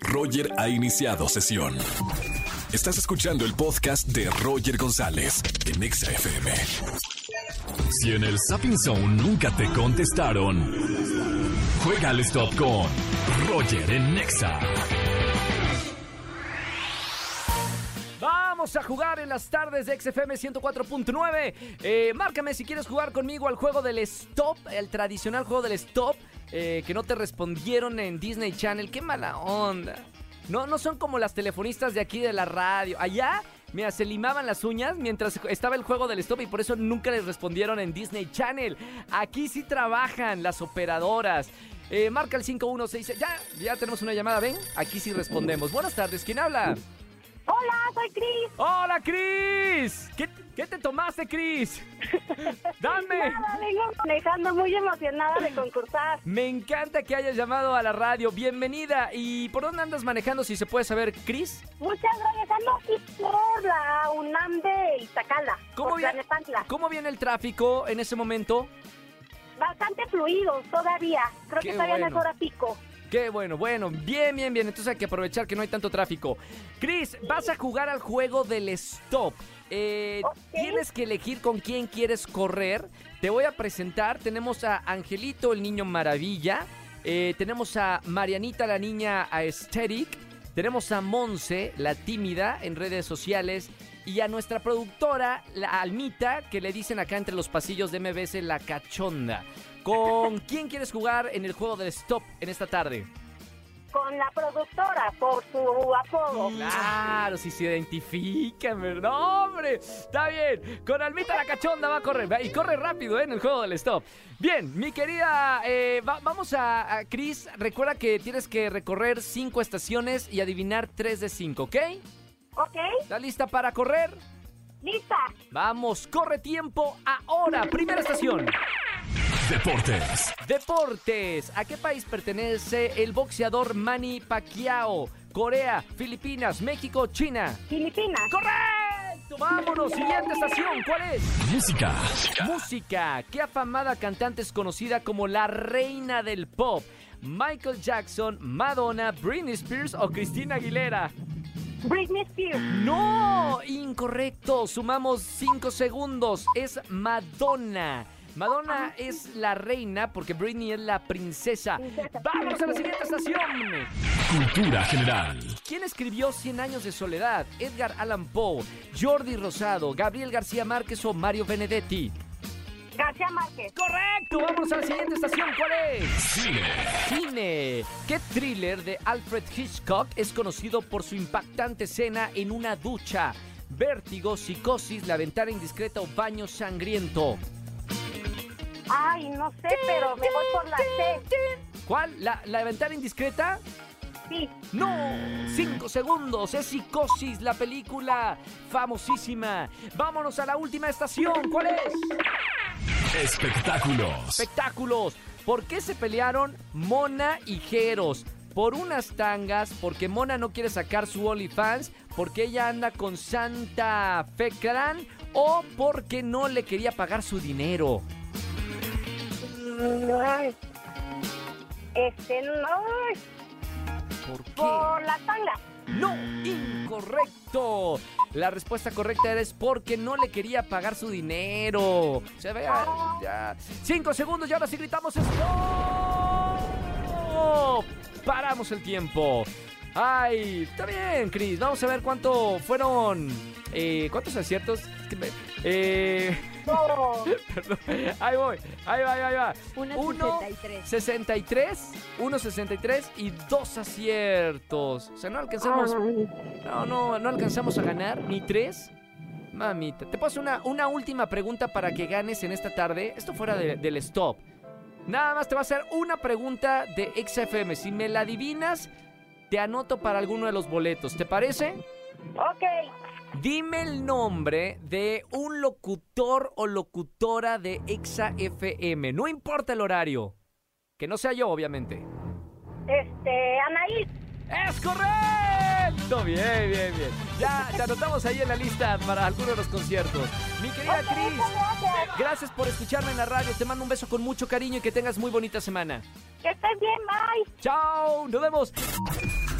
Roger ha iniciado sesión. Estás escuchando el podcast de Roger González en Exa FM. Si en el Sapping Zone nunca te contestaron, juega al stop con Roger en Nexa. Vamos a jugar en las tardes de XFM 104.9. Eh, márcame si quieres jugar conmigo al juego del stop, el tradicional juego del stop, eh, que no te respondieron en Disney Channel. Qué mala onda. No, no son como las telefonistas de aquí de la radio. Allá, mira, se limaban las uñas mientras estaba el juego del stop y por eso nunca les respondieron en Disney Channel. Aquí sí trabajan las operadoras. Eh, marca el 5166. Ya, ya tenemos una llamada, ven. Aquí sí respondemos. Buenas tardes, ¿quién habla? Hola, soy Cris. ¡Hola, Cris! ¿Qué, qué te tomaste, Cris? ¡Dame! Nada, vengo manejando muy emocionada de concursar. Me encanta que hayas llamado a la radio. Bienvenida. ¿Y por dónde andas manejando, si se puede saber, Cris? Muchas gracias. Ando aquí por la UNAM de Iztacala. ¿Cómo viene. ¿Cómo viene el tráfico en ese momento? Bastante fluido todavía. Creo Qué que todavía bueno. no es hora pico. Qué bueno, bueno, bien, bien, bien. Entonces hay que aprovechar que no hay tanto tráfico. Cris, vas a jugar al juego del stop. Eh. Tienes que elegir con quién quieres correr. Te voy a presentar. Tenemos a Angelito, el niño maravilla. Eh, tenemos a Marianita, la niña aesthetic. Tenemos a Monse, la tímida, en redes sociales. Y a nuestra productora, la Almita, que le dicen acá entre los pasillos de MBS la cachonda. ¿Con quién quieres jugar en el juego del stop en esta tarde? Con la productora, por su apodo. Claro, si se identifican, ¿verdad? ¡No, ¡Hombre! Está bien. Con Almita la cachonda va a correr. Y corre rápido ¿eh? en el juego del stop. Bien, mi querida. eh, va- vamos a, a Chris. Recuerda que tienes que recorrer cinco estaciones y adivinar tres de cinco, ¿ok? ¿Ok? ¿Estás lista para correr? Lista. Vamos, corre tiempo ahora. Primera estación. Deportes. Deportes. ¿A qué país pertenece el boxeador Manny Pacquiao? Corea, Filipinas, México, China. Filipinas. ¡Correcto! Vámonos, siguiente estación. ¿Cuál es? Música. Música. ¿Qué afamada cantante es conocida como la reina del pop? Michael Jackson, Madonna, Britney Spears o Christina Aguilera. Britney Spears. No, incorrecto. Sumamos 5 segundos. Es Madonna. Madonna es la reina porque Britney es la princesa. Vámonos a la siguiente estación. Cultura general. ¿Quién escribió 100 años de soledad? Edgar Allan Poe, Jordi Rosado, Gabriel García Márquez o Mario Benedetti. García Márquez. Correcto, vámonos a la siguiente estación. ¿Cuál es? Cine. Cine. ¿Qué thriller de Alfred Hitchcock es conocido por su impactante escena en una ducha? Vértigo, psicosis, la ventana indiscreta o baño sangriento. Ay, no sé, pero me voy por la C. ¿Cuál? ¿La, la ventana indiscreta? Sí. ¡No! Cinco segundos. Es psicosis, la película famosísima. Vámonos a la última estación. ¿Cuál es? Espectáculos. Espectáculos. ¿Por qué se pelearon Mona y Jeros? Por unas tangas, porque Mona no quiere sacar su OnlyFans, porque ella anda con Santa Fe Clan o porque no le quería pagar su dinero. Ay. Este, no. ¿Por qué? Por la tanga. No, incorrecto. La respuesta correcta es porque no le quería pagar su dinero. Se vea, ya. Cinco segundos y ahora sí gritamos ¡Stop! Paramos el tiempo. Ay, está bien, Chris. Vamos a ver cuánto fueron. eh, ¿Cuántos aciertos? Eh. Perdón. Ahí voy. Ahí va, ahí va. Una Uno, 63. 63, 1.63 y dos aciertos. O sea, no alcanzamos. No, no, no alcanzamos a ganar ni tres. Mamita, te paso una, una última pregunta para que ganes en esta tarde. Esto fuera de- del stop. Nada más te va a hacer una pregunta de XFM. Si me la adivinas, te anoto para alguno de los boletos. ¿Te parece? Ok. Dime el nombre de un locutor o locutora de Exa FM. No importa el horario. Que no sea yo, obviamente. Este, Anaís. ¡Es correcto! Bien, bien, bien. Ya te anotamos ahí en la lista para alguno de los conciertos. Mi querida okay, Cris, gracias por escucharme en la radio. Te mando un beso con mucho cariño y que tengas muy bonita semana. Que estés bien, bye. Chao, nos vemos.